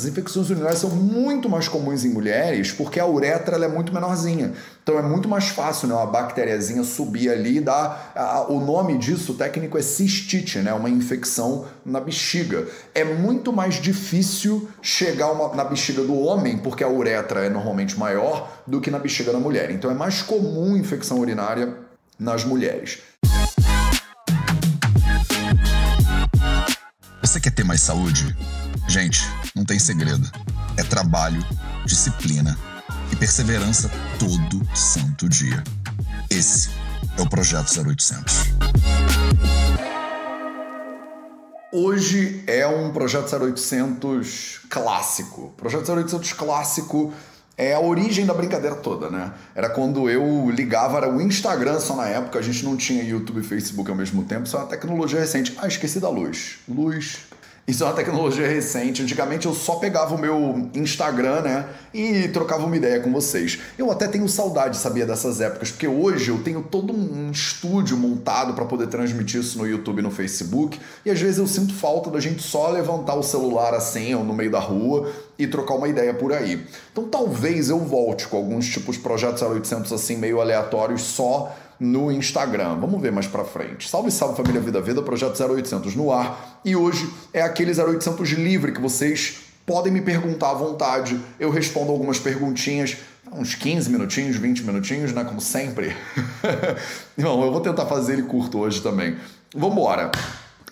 As infecções urinárias são muito mais comuns em mulheres porque a uretra é muito menorzinha. Então é muito mais fácil né, uma bactériazinha subir ali e dar. A, o nome disso técnico é cistite, né, uma infecção na bexiga. É muito mais difícil chegar uma, na bexiga do homem, porque a uretra é normalmente maior, do que na bexiga da mulher. Então é mais comum infecção urinária nas mulheres. Você quer ter mais saúde? Gente, não tem segredo. É trabalho, disciplina e perseverança todo santo dia. Esse é o Projeto 0800. Hoje é um Projeto 0800 clássico. Projeto 0800 clássico é a origem da brincadeira toda, né? Era quando eu ligava, era o Instagram só na época, a gente não tinha YouTube e Facebook ao mesmo tempo, é uma tecnologia recente. Ah, esqueci da luz. Luz, isso é uma tecnologia recente. Antigamente eu só pegava o meu Instagram, né, e trocava uma ideia com vocês. Eu até tenho saudade, sabia, dessas épocas, porque hoje eu tenho todo um estúdio montado para poder transmitir isso no YouTube e no Facebook, e às vezes eu sinto falta da gente só levantar o celular assim, ou no meio da rua, e trocar uma ideia por aí. Então talvez eu volte com alguns tipos de projetos 0800 assim meio aleatórios só no Instagram. Vamos ver mais para frente. Salve, salve família Vida Vida, projeto 0800 no ar. E hoje é aquele 0800 livre que vocês podem me perguntar à vontade. Eu respondo algumas perguntinhas, uns 15 minutinhos, 20 minutinhos, né, como sempre. Não, eu vou tentar fazer ele curto hoje também. Vamos embora.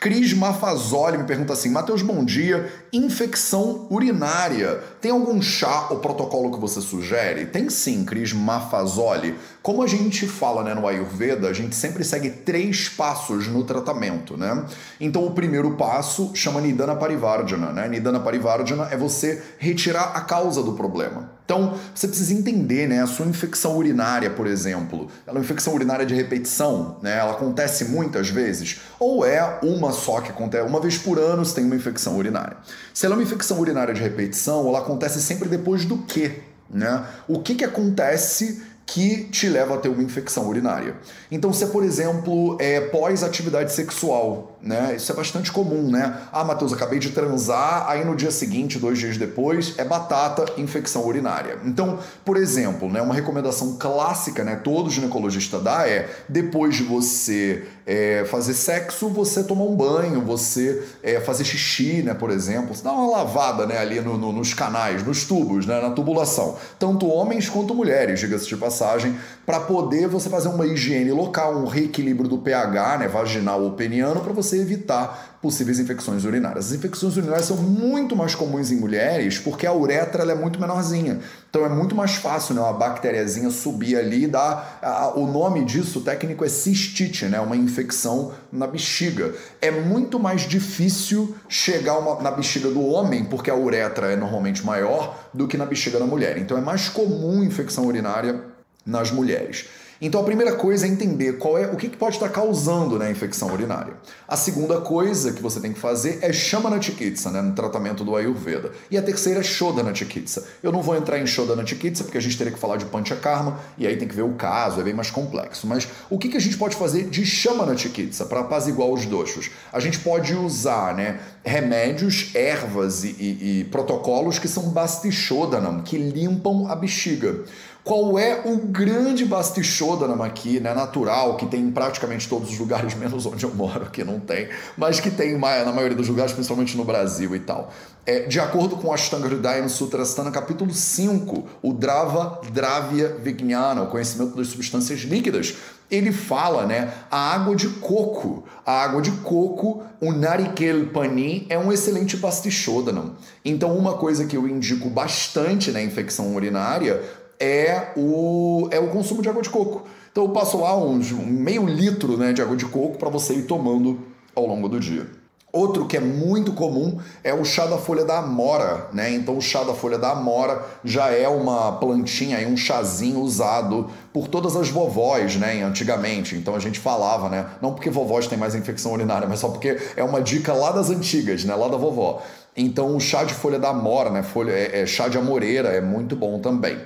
Cris Mafazoli me pergunta assim: Matheus, bom dia. Infecção urinária. Tem algum chá ou protocolo que você sugere? Tem sim, Cris Mafazoli. Como a gente fala né, no Ayurveda, a gente sempre segue três passos no tratamento, né? Então o primeiro passo chama Nidana Parivardhana, né? Nidana Parivardhana é você retirar a causa do problema. Então, você precisa entender, né? A sua infecção urinária, por exemplo, ela é uma infecção urinária de repetição, né? Ela acontece muitas vezes, ou é uma só que acontece, uma vez por ano você tem uma infecção urinária. Se ela é uma infecção urinária de repetição, ela acontece sempre depois do quê? Né? O que, que acontece que te leva a ter uma infecção urinária. Então, se é, por exemplo, é pós-atividade sexual, né? Isso é bastante comum, né? Ah, Matheus, acabei de transar, aí no dia seguinte, dois dias depois, é batata, infecção urinária. Então, por exemplo, né, uma recomendação clássica, né, todo ginecologista dá é, depois de você é, fazer sexo, você tomar um banho, você é, fazer xixi, né, por exemplo, você dá uma lavada, né, ali no, no, nos canais, nos tubos, né, na tubulação. Tanto homens quanto mulheres, diga-se de passagem para poder você fazer uma higiene local, um reequilíbrio do pH, né, vaginal ou peniano, para você evitar possíveis infecções urinárias. As infecções urinárias são muito mais comuns em mulheres porque a uretra é muito menorzinha. Então é muito mais fácil né, uma bactériazinha subir ali e dar. A, o nome disso técnico é cistite, né, uma infecção na bexiga. É muito mais difícil chegar uma, na bexiga do homem porque a uretra é normalmente maior do que na bexiga da mulher. Então é mais comum infecção urinária nas mulheres. Então a primeira coisa é entender qual é o que pode estar causando né, a infecção urinária. A segunda coisa que você tem que fazer é Shamana Chikitsa, né, no tratamento do Ayurveda. E a terceira é Shodhana Chikitsa. Eu não vou entrar em Shodhana Chikitsa porque a gente teria que falar de Panchakarma e aí tem que ver o caso, é bem mais complexo. Mas o que, a gente pode fazer de Shamana Chikitsa para apaziguar os doxos? A gente pode usar né, remédios, ervas e, e, e protocolos que são Basti-Shodhanam, que limpam a bexiga. Qual é o grande Bastichodana aqui, né, natural, que tem em praticamente todos os lugares, menos onde eu moro, que não tem, mas que tem na maioria dos lugares, principalmente no Brasil e tal. É, de acordo com Ashtanga Hridaya no Sutrasthana, capítulo 5, o Drava Dravya Vijnana, o conhecimento das substâncias líquidas, ele fala, né, a água de coco. A água de coco, o Narikel Pani, é um excelente pastichodana. Então, uma coisa que eu indico bastante na infecção urinária é o, é o consumo de água de coco. Então eu passo lá uns um meio litro né, de água de coco para você ir tomando ao longo do dia. Outro que é muito comum é o chá da folha da amora, né? Então o chá da folha da amora já é uma plantinha, um chazinho usado por todas as vovós, né? Antigamente. Então a gente falava, né? Não porque vovós têm mais infecção urinária, mas só porque é uma dica lá das antigas, né? Lá da vovó. Então o chá de folha da amora, né? Folha, é, é chá de amoreira é muito bom também.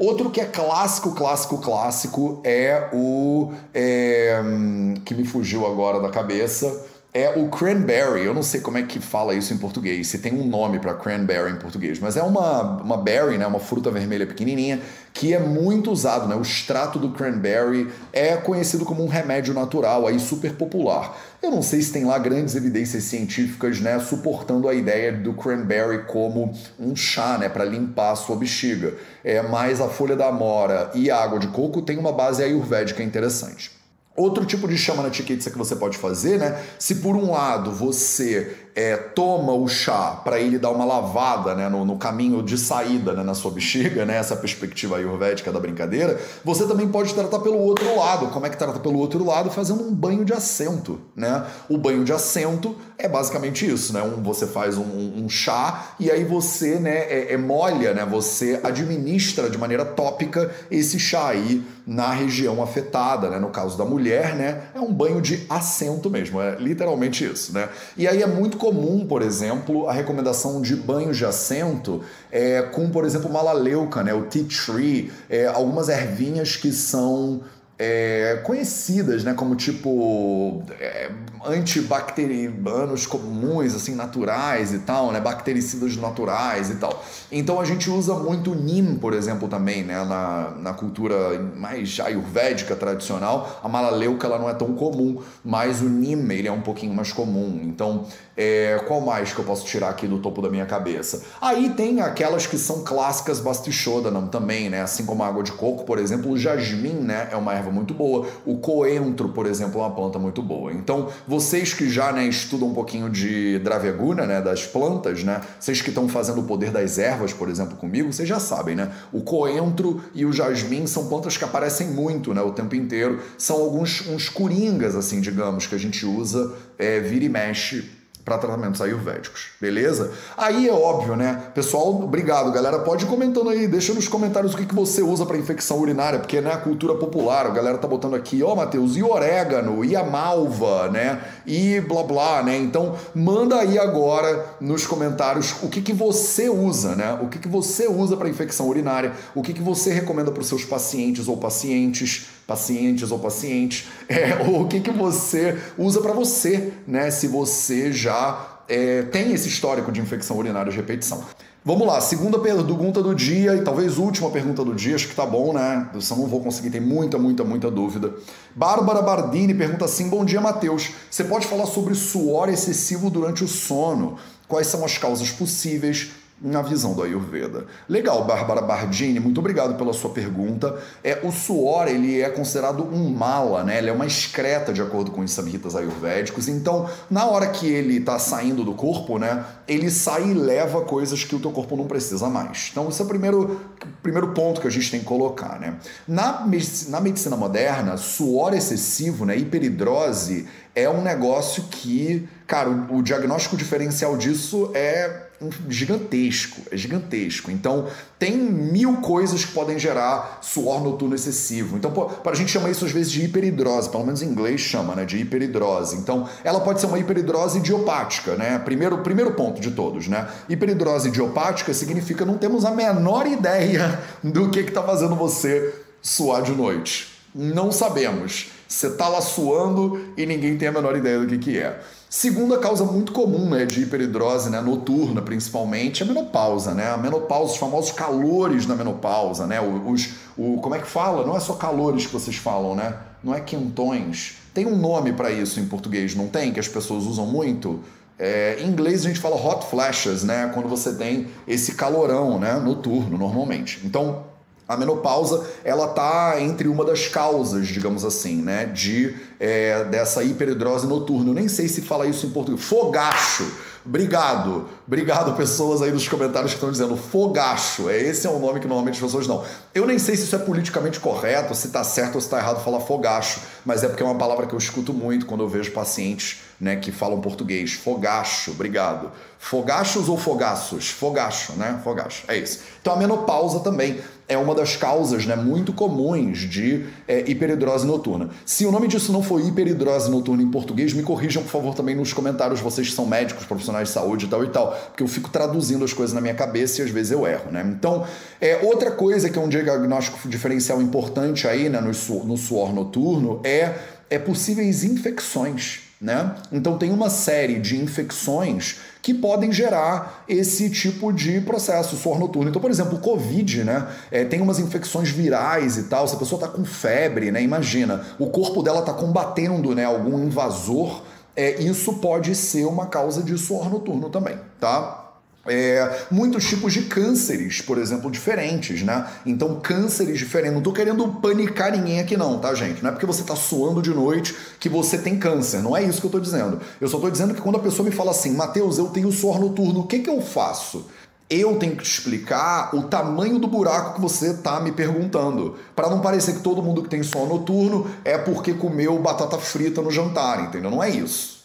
Outro que é clássico, clássico, clássico é o. É, que me fugiu agora da cabeça. É o cranberry. Eu não sei como é que fala isso em português, se tem um nome para cranberry em português, mas é uma, uma berry, né, uma fruta vermelha pequenininha, que é muito usado, né? O extrato do cranberry é conhecido como um remédio natural, aí super popular. Eu não sei se tem lá grandes evidências científicas, né, suportando a ideia do cranberry como um chá, né, para limpar a sua bexiga. É, mas a folha da amora e a água de coco tem uma base ayurvédica interessante. Outro tipo de chama na chiquitza que você pode fazer, né? Se por um lado você é, toma o chá para ele dar uma lavada né, no, no caminho de saída né, na sua bexiga, né, essa perspectiva ayurvédica da brincadeira, você também pode tratar pelo outro lado. Como é que trata pelo outro lado? Fazendo um banho de assento. Né? O banho de assento é basicamente isso, né? Um, você faz um, um, chá e aí você né, é, é molha, né? você administra de maneira tópica esse chá aí na região afetada, né? No caso da mulher, né? É um banho de assento mesmo, é literalmente isso, né? E aí é muito comum, por exemplo, a recomendação de banhos de assento é, com, por exemplo, malaleuca, né, o tea tree, é, algumas ervinhas que são é, conhecidas, né, como tipo é, antibacterianos comuns, assim, naturais e tal, né, bactericidas naturais e tal. Então a gente usa muito neem, por exemplo, também, né, na, na cultura mais ayurvédica tradicional. A malaleuca ela não é tão comum, mas o neem ele é um pouquinho mais comum. Então, é, qual mais que eu posso tirar aqui do topo da minha cabeça? Aí tem aquelas que são clássicas bastichodanam também, né, assim como a água de coco, por exemplo, o jasmim, né, é uma erva muito boa. O coentro, por exemplo, é uma planta muito boa. Então, vocês que já né, estudam um pouquinho de Draveguna, né, das plantas, né, vocês que estão fazendo o poder das ervas, por exemplo, comigo, vocês já sabem, né? O coentro e o jasmim são plantas que aparecem muito, né, o tempo inteiro. São alguns uns coringas, assim, digamos, que a gente usa, é, vira e mexe para tratamentos ayurvédicos, beleza? Aí é óbvio, né? Pessoal, obrigado, galera. Pode ir comentando aí, deixa nos comentários o que, que você usa para infecção urinária, porque né, a cultura popular, a galera tá botando aqui, ó, oh, Matheus, e orégano, e a malva, né? E blá blá, né? Então, manda aí agora nos comentários o que, que você usa, né? O que, que você usa para infecção urinária, o que, que você recomenda para os seus pacientes ou pacientes pacientes ou pacientes, é, o que, que você usa para você, né? Se você já é, tem esse histórico de infecção urinária de repetição. Vamos lá, segunda pergunta do dia e talvez última pergunta do dia, acho que tá bom, né? Eu só não vou conseguir, tem muita, muita, muita dúvida. Bárbara Bardini pergunta assim: Bom dia, Matheus. Você pode falar sobre suor excessivo durante o sono? Quais são as causas possíveis? Na visão do Ayurveda. Legal, Bárbara Bardini, muito obrigado pela sua pergunta. É, o suor ele é considerado um mala, né? Ele é uma excreta de acordo com os samhitas ayurvédicos. Então, na hora que ele está saindo do corpo, né? Ele sai e leva coisas que o teu corpo não precisa mais. Então, esse é o primeiro, primeiro ponto que a gente tem que colocar, né? Na, na medicina moderna, suor excessivo, né? Hiperidrose é um negócio que, cara, o, o diagnóstico diferencial disso é gigantesco, é gigantesco. Então, tem mil coisas que podem gerar suor noturno excessivo. Então, a gente chama isso às vezes de hiperidrose, pelo menos em inglês chama, né, de hiperidrose. Então, ela pode ser uma hiperidrose idiopática, né? Primeiro, primeiro ponto de todos, né? Hiperidrose idiopática significa não temos a menor ideia do que está fazendo você suar de noite. Não sabemos. Você está lá suando e ninguém tem a menor ideia do que, que é. Segunda causa muito comum né, de hiperidrose né, noturna, principalmente, é a menopausa. Né? A menopausa, os famosos calores da menopausa. Né? Os, o, como é que fala? Não é só calores que vocês falam, né? Não é quentões. Tem um nome para isso em português, não tem? Que as pessoas usam muito? É, em inglês a gente fala hot flashes, né? Quando você tem esse calorão né, noturno, normalmente. Então, a menopausa ela tá entre uma das causas, digamos assim, né, de é, dessa hiperidrose noturna. Eu nem sei se fala isso em português. Fogacho. Obrigado. Obrigado, pessoas aí nos comentários que estão dizendo fogacho. É, esse é o nome que normalmente as pessoas não. Eu nem sei se isso é politicamente correto, se está certo ou se está errado falar fogacho, mas é porque é uma palavra que eu escuto muito quando eu vejo pacientes né, que falam português. Fogacho, obrigado. Fogachos ou fogaços? Fogacho, né? Fogacho, é isso. Então a menopausa também é uma das causas né, muito comuns de é, hiperidrose noturna. Se o nome disso não for hiperidrose noturna em português, me corrijam, por favor, também nos comentários, vocês que são médicos, profissionais de saúde e tal e tal, porque eu fico traduzindo as coisas na minha cabeça e às vezes eu erro, né? Então, é, outra coisa que é um diagnóstico diferencial importante aí, né, no, suor, no suor noturno, é, é possíveis infecções Né? Então tem uma série de infecções que podem gerar esse tipo de processo, suor noturno. Então, por exemplo, o Covid, né? É, tem umas infecções virais e tal. Se a pessoa está com febre, né? Imagina, o corpo dela está combatendo né, algum invasor. É, isso pode ser uma causa de suor noturno também, tá? É, muitos tipos de cânceres, por exemplo, diferentes, né? Então, cânceres diferentes. Não tô querendo panicar ninguém aqui, não, tá, gente? Não é porque você tá suando de noite que você tem câncer. Não é isso que eu tô dizendo. Eu só tô dizendo que quando a pessoa me fala assim, Mateus, eu tenho suor noturno, o que que eu faço? Eu tenho que te explicar o tamanho do buraco que você tá me perguntando. para não parecer que todo mundo que tem suor noturno é porque comeu batata frita no jantar, entendeu? Não é isso.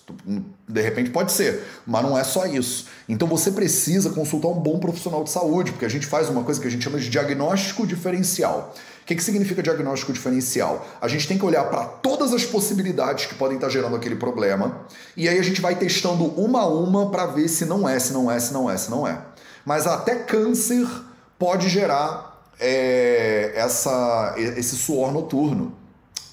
De repente pode ser, mas não é só isso. Então você precisa consultar um bom profissional de saúde, porque a gente faz uma coisa que a gente chama de diagnóstico diferencial. O que, que significa diagnóstico diferencial? A gente tem que olhar para todas as possibilidades que podem estar gerando aquele problema, e aí a gente vai testando uma a uma para ver se não é, se não é, se não é, se não é. Mas até câncer pode gerar é, essa, esse suor noturno.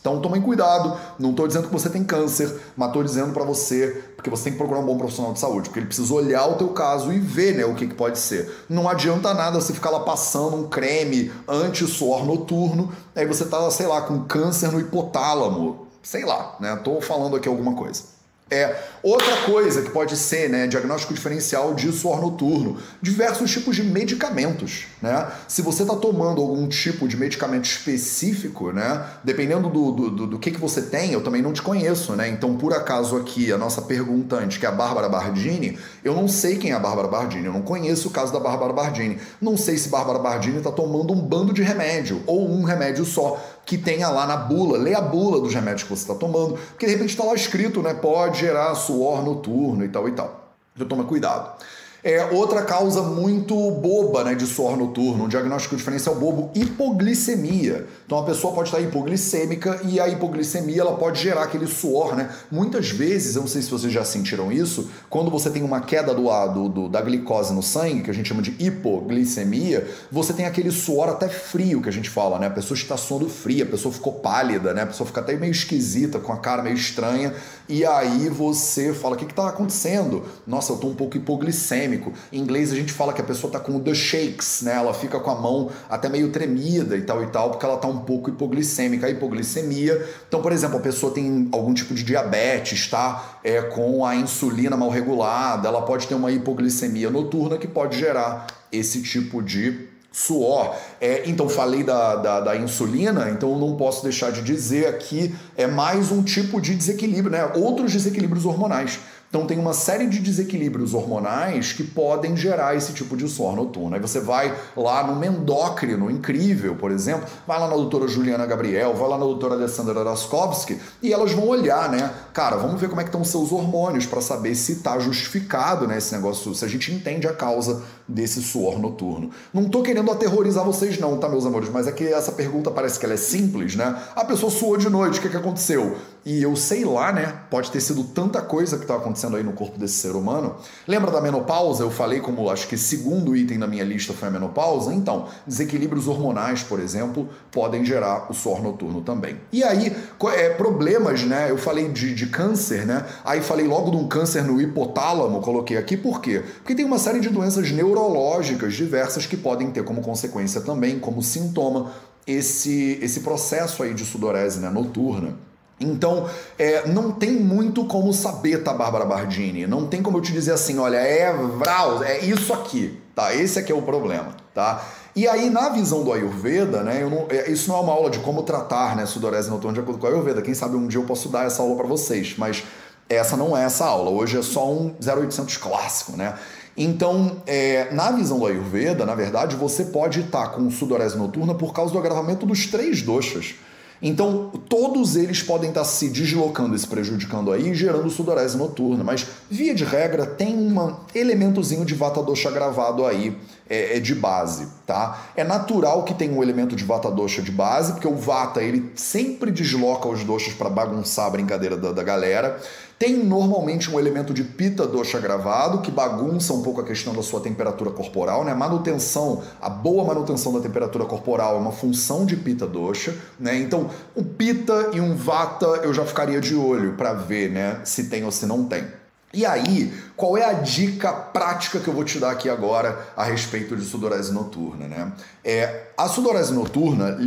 Então tomem cuidado, não estou dizendo que você tem câncer, mas estou dizendo para você, porque você tem que procurar um bom profissional de saúde, porque ele precisa olhar o teu caso e ver né, o que, que pode ser. Não adianta nada você ficar lá passando um creme anti-suor noturno, aí você tá, sei lá, com câncer no hipotálamo, sei lá, né? Falando aqui alguma coisa. É, outra coisa que pode ser, né, diagnóstico diferencial de suor noturno, diversos tipos de medicamentos, né? Se você está tomando algum tipo de medicamento específico, né, dependendo do, do, do, que, que você tem, eu também não te conheço, né? Então, por acaso aqui, a nossa perguntante, que é a Bárbara Bardini, eu não sei quem é a Bárbara Bardini, eu não conheço o caso da Bárbara Bardini. Não sei se Bárbara Bardini está tomando um bando de remédio, ou um remédio só que tenha lá na bula, lê a bula dos remédios que você está tomando, porque de repente está lá escrito, né? Pode gerar suor noturno e tal e tal. Então toma cuidado. É outra causa muito boba né, de suor noturno, um diagnóstico diferencial bobo, hipoglicemia. Então a pessoa pode estar hipoglicêmica e a hipoglicemia ela pode gerar aquele suor, né? Muitas vezes, eu não sei se vocês já sentiram isso, quando você tem uma queda do, do, do da glicose no sangue, que a gente chama de hipoglicemia, você tem aquele suor até frio que a gente fala, né? A pessoa está suando fria, a pessoa ficou pálida, né? A pessoa fica até meio esquisita, com a cara meio estranha, e aí você fala: o que está acontecendo? Nossa, eu estou um pouco hipoglicêmico. Em inglês a gente fala que a pessoa está com the shakes, né? Ela fica com a mão até meio tremida e tal e tal, porque ela está um pouco hipoglicêmica. A hipoglicemia. Então, por exemplo, a pessoa tem algum tipo de diabetes, está é, com a insulina mal regulada, ela pode ter uma hipoglicemia noturna que pode gerar esse tipo de suor. É, então, falei da, da, da, insulina, então não posso deixar de dizer aqui é mais um tipo de desequilíbrio, né? Outros desequilíbrios hormonais. Então tem uma série de desequilíbrios hormonais que podem gerar esse tipo de suor noturno. Aí você vai lá no endócrino incrível, por exemplo, vai lá na doutora Juliana Gabriel, vai lá na doutora Alessandra Raskowski e elas vão olhar, né? Cara, vamos ver como é que estão seus hormônios para saber se está justificado né, esse negócio, se a gente entende a causa desse suor noturno. Não tô querendo aterrorizar vocês não, tá, meus amores? Mas é que essa pergunta parece que ela é simples, né? A pessoa suou de noite, o que, que aconteceu? E eu sei lá, né? Pode ter sido tanta coisa que está acontecendo aí no corpo desse ser humano. Lembra da menopausa? Eu falei como acho que segundo item da minha lista foi a menopausa. Então, desequilíbrios hormonais, por exemplo, podem gerar o suor noturno também. E aí, é, problemas, né? Eu falei de, de câncer, né? Aí falei logo de um câncer no hipotálamo, coloquei aqui, por quê? Porque tem uma série de doenças neurológicas diversas que podem ter como consequência também, como sintoma, esse, esse processo aí de sudorese né, noturna. Então, é, não tem muito como saber, tá, Bárbara Bardini? Não tem como eu te dizer assim, olha, é Vraus, é isso aqui, tá? Esse aqui é o problema, tá? E aí, na visão do Ayurveda, né, não, é, isso não é uma aula de como tratar, né, sudorese noturna de acordo com o Ayurveda. Quem sabe um dia eu posso dar essa aula para vocês, mas essa não é essa aula. Hoje é só um 0800 clássico, né? Então, é, na visão do Ayurveda, na verdade, você pode estar com sudorese noturna por causa do agravamento dos três doshas. Então, todos eles podem estar se deslocando e se prejudicando aí, gerando sudorese noturna. Mas, via de regra, tem um elementozinho de vata dosha gravado aí é, é, de base, tá? É natural que tenha um elemento de vata dosha de base, porque o vata, ele sempre desloca os doshas para bagunçar a brincadeira da, da galera. Tem normalmente um elemento de pita dosha gravado que bagunça um pouco a questão da sua temperatura corporal, né? Manutenção, a boa manutenção da temperatura corporal é uma função de pita dosha, né? Então, um pita e um vata eu já ficaria de olho para ver, né, se tem ou se não tem. E aí, qual é a dica prática que eu vou te dar aqui agora a respeito de sudorese noturna, né? É, a sudorese noturna,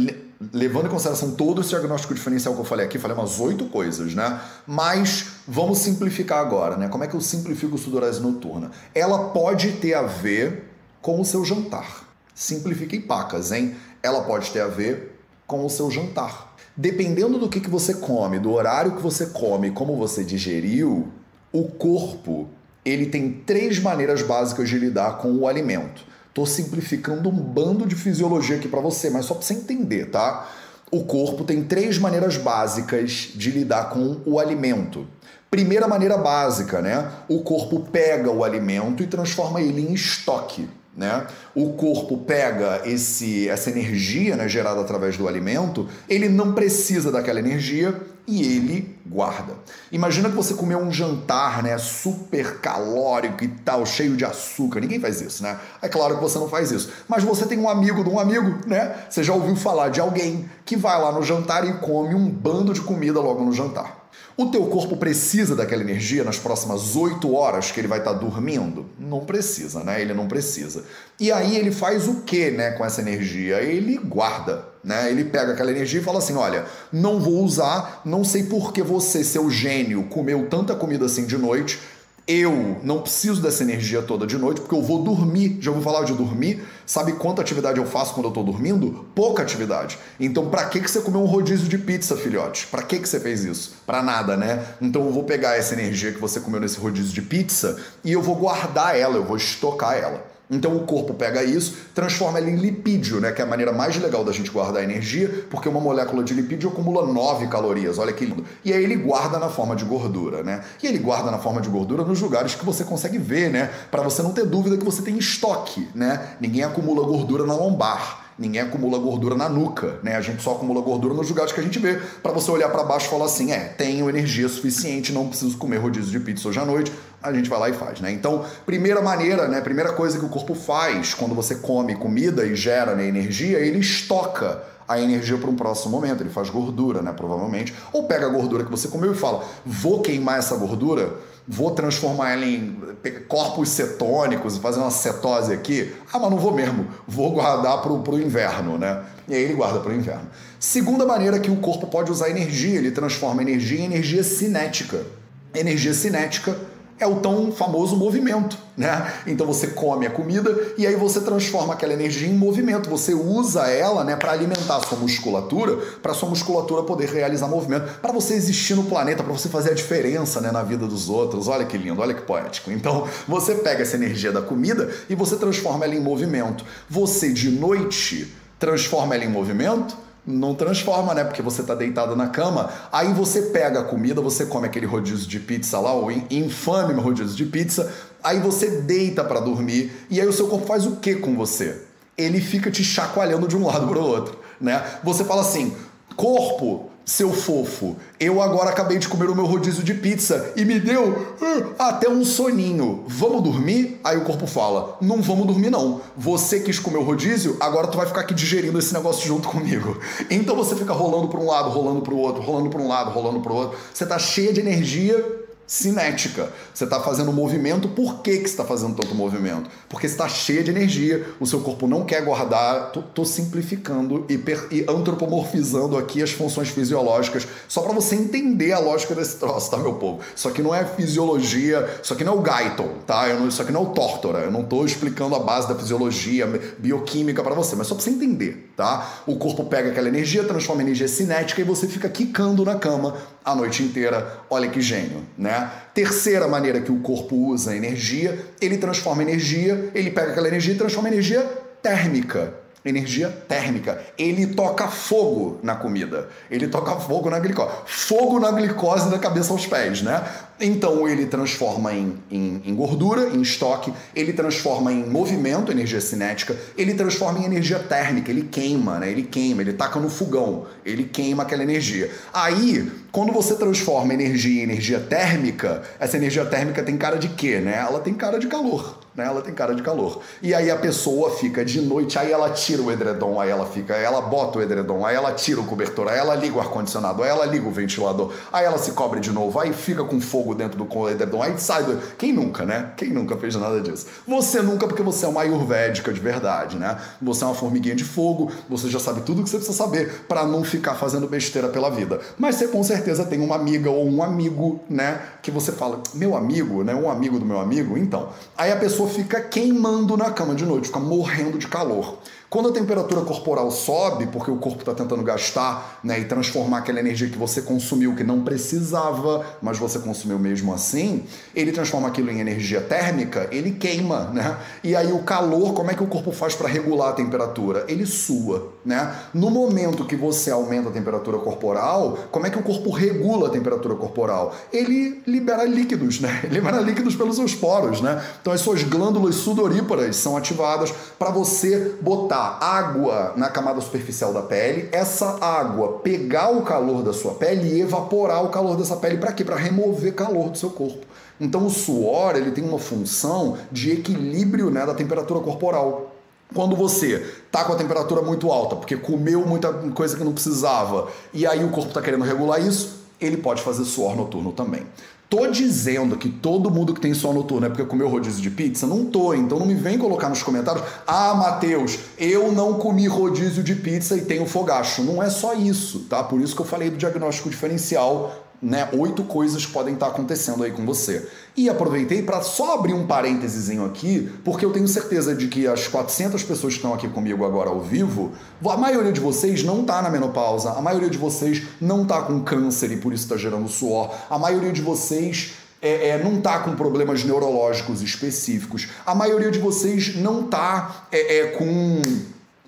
levando em consideração todo esse diagnóstico diferencial que eu falei aqui, falei umas oito coisas, né? Mas vamos simplificar agora, né? Como é que eu simplifico sudorese noturna? Ela pode ter a ver com o seu jantar. Simplifiquei pacas, hein? Ela pode ter a ver com o seu jantar. Dependendo do que, que você come, do horário que você come, como você digeriu, o corpo ele tem três maneiras básicas de lidar com o alimento. Tô simplificando um bando de fisiologia aqui para você, mas só para você entender, tá? O corpo tem três maneiras básicas de lidar com o alimento. Primeira maneira básica, né? O corpo pega o alimento e transforma ele em estoque. Né? O corpo pega esse, essa energia né, gerada através do alimento, ele não precisa daquela energia e ele guarda. Imagina que você comeu um jantar, né, super calórico e tal, cheio de açúcar. Ninguém faz isso, né? É claro que você não faz isso. Mas você tem um amigo de um amigo, né? Você já ouviu falar de alguém que vai lá no jantar e come um bando de comida logo no jantar. O teu corpo precisa daquela energia nas próximas 8 horas que ele vai estar tá dormindo? Não precisa, né? Ele não precisa. E aí ele faz o que, né, com essa energia? Ele guarda, né? Ele pega aquela energia e fala assim: "Olha, não vou usar, não sei por que você, seu gênio, comeu tanta comida assim de noite, eu não preciso dessa energia toda de noite porque eu vou dormir. Já vou falar de dormir? Sabe quanta atividade eu faço quando eu tô dormindo? Pouca atividade. Então, para que que você comeu um rodízio de pizza, filhote? Para que que você fez isso? Para nada, né? Então, eu vou pegar essa energia que você comeu nesse rodízio de pizza e eu vou guardar ela, eu vou estocar ela. Então o corpo pega isso, transforma ele em lipídio, né? Que é a maneira mais legal da gente guardar energia, porque uma molécula de lipídio acumula 9 calorias, olha que lindo. E aí ele guarda na forma de gordura, né? E ele guarda na forma de gordura nos lugares que você consegue ver, né? Para você não ter dúvida que você tem estoque, né? Ninguém acumula gordura na lombar. Ninguém acumula gordura na nuca, né? A gente só acumula gordura nos lugares que a gente vê, para você olhar para baixo e falar assim: é, tenho energia suficiente, não preciso comer rodízio de pizza hoje à noite. A gente vai lá e faz, né? Então, primeira maneira, né? Primeira coisa que o corpo faz quando você come comida e gera né, energia, ele estoca a energia para um próximo momento. Ele faz gordura, né? Provavelmente. Ou pega a gordura que você comeu e fala: vou queimar essa gordura vou transformar ela em corpos cetônicos fazer uma cetose aqui. Ah, mas não vou mesmo, vou guardar para o inverno, né? E aí ele guarda para o inverno. Segunda maneira que o corpo pode usar energia, ele transforma energia em energia cinética. Energia cinética é o tão famoso movimento, né? Então você come a comida e aí você transforma aquela energia em movimento. Você usa ela, né, para alimentar a sua musculatura, para sua musculatura poder realizar movimento, para você existir no planeta, para você fazer a diferença, né, na vida dos outros. Olha que lindo, olha que poético. Então você pega essa energia da comida e você transforma ela em movimento. Você de noite transforma ela em movimento não transforma, né? Porque você tá deitado na cama. Aí você pega a comida, você come aquele rodízio de pizza lá, o infame rodízio de pizza. Aí você deita para dormir. E aí o seu corpo faz o que com você? Ele fica te chacoalhando de um lado para outro, né? Você fala assim: corpo, seu fofo, eu agora acabei de comer o meu rodízio de pizza e me deu uh, até um soninho. Vamos dormir? Aí o corpo fala: Não vamos dormir, não. Você quis comer o rodízio, agora tu vai ficar aqui digerindo esse negócio junto comigo. Então você fica rolando para um lado, rolando para o outro, rolando para um lado, rolando para o outro. Você tá cheia de energia cinética. Você está fazendo movimento, por que, que você está fazendo tanto movimento? Porque está cheia de energia, o seu corpo não quer guardar. Tô, simplificando e, per, e, antropomorfizando aqui as funções fisiológicas, só para você entender a lógica desse troço, tá, meu povo? Isso aqui não é fisiologia, isso aqui não é o Guyton, tá? Eu não, isso aqui não é o Tortora, eu não estou explicando a base da fisiologia bioquímica para você, mas só para você entender, tá? O corpo pega aquela energia, transforma em energia cinética e você fica quicando na cama a noite inteira. Olha que gênio, né? Terceira maneira que o corpo usa energia, ele transforma energia, ele pega aquela energia e transforma energia térmica. energia térmica. Ele toca fogo na comida. Ele toca fogo na glicose. Fogo na glicose da cabeça aos pés, né? Então ele transforma em, em, em, gordura, em estoque, ele transforma em movimento, energia cinética, ele transforma em energia térmica, ele queima, né? Ele queima, ele taca no fogão, ele queima aquela energia. Aí, quando você transforma energia em energia térmica, essa energia térmica tem cara de quê, né? Ela tem cara de calor né? Ela tem cara de calor. E aí a pessoa fica de noite, aí ela tira o edredom, aí ela fica, aí ela bota o edredom, aí ela tira o cobertor, aí ela liga o ar-condicionado, aí ela liga o ventilador, aí ela se cobre de novo, aí fica com fogo dentro do edredom, aí sai do... Quem nunca, né? Quem nunca fez nada disso? Você nunca, porque você é uma ayurvédica de verdade, né? Você é uma formiguinha de fogo, você já sabe tudo que você precisa saber para não ficar fazendo besteira pela vida. Mas você com certeza tem uma amiga ou um amigo, né? Que você fala, meu amigo, né? Um amigo do meu amigo, então. Aí a pessoa pessoa fica queimando na cama de noite, fica morrendo de calor. Quando a temperatura corporal sobe, porque o corpo está tentando gastar né, e transformar aquela energia que você consumiu, que não precisava, mas você consumiu mesmo assim, ele transforma aquilo em energia térmica, ele queima, né? E aí o calor, como é que o corpo faz para regular a temperatura? Ele sua, né? No momento que você aumenta a temperatura corporal, como é que o corpo regula a temperatura corporal? Ele libera líquidos, né? Ele libera líquidos pelos seus poros, né? Então as suas glândulas sudoríparas são ativadas para você botar botar água na camada superficial da pele, essa água pegar o calor da sua pele e evaporar o calor dessa pele para quê? Para remover calor do seu corpo. Então o suor ele tem uma função de equilíbrio né, da temperatura corporal. Quando você tá com a temperatura muito alta, porque comeu muita coisa que não precisava, e aí o corpo está querendo regular isso, ele pode fazer suor noturno também. Tô dizendo que todo mundo que tem sono noturno é porque comeu rodízio de pizza? Não tô, então não me vem colocar nos comentários. Ah, Matheus, eu não comi rodízio de pizza e tenho fogacho. Não é só isso, tá? Por isso que eu falei do diagnóstico diferencial né, oito coisas que podem estar acontecendo aí com você. E aproveitei para só abrir um parênteses aqui, porque eu tenho certeza de que as 400 pessoas que estão aqui comigo agora ao vivo, a maioria de vocês não está na menopausa, a maioria de vocês não está com câncer e por isso está gerando suor, a maioria de vocês é, é, não está com problemas neurológicos específicos, a maioria de vocês não está é, é, com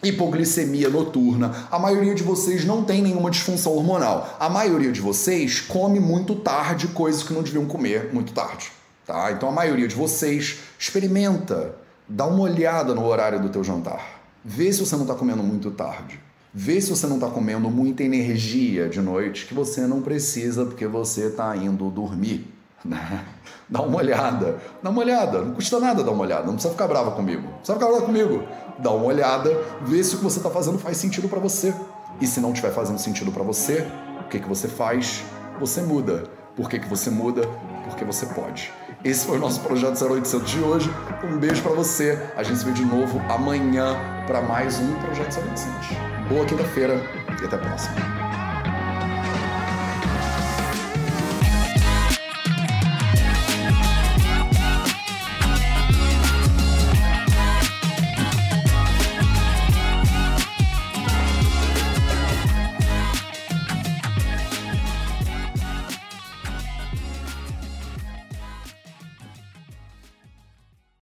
hipoglicemia noturna. A maioria de vocês não tem nenhuma disfunção hormonal. A maioria de vocês come muito tarde coisas que não deviam comer muito tarde, tá? Então a maioria de vocês experimenta, dá uma olhada no horário do teu jantar. Vê se você não está comendo muito tarde. Vê se você não está comendo muita energia de noite que você não precisa porque você está indo dormir. Né? Dá uma olhada, dá uma olhada, não custa nada dar uma olhada, não precisa ficar brava comigo, não precisa ficar brava comigo. Dá uma olhada, vê se o que você está fazendo faz sentido para você. E se não estiver fazendo sentido para você, o que, que você faz? Você muda. Por que, que você muda? Porque você pode. Esse foi o nosso projeto 0800 de hoje. Um beijo para você. A gente se vê de novo amanhã para mais um projeto 0800. Boa quinta-feira e até a próxima.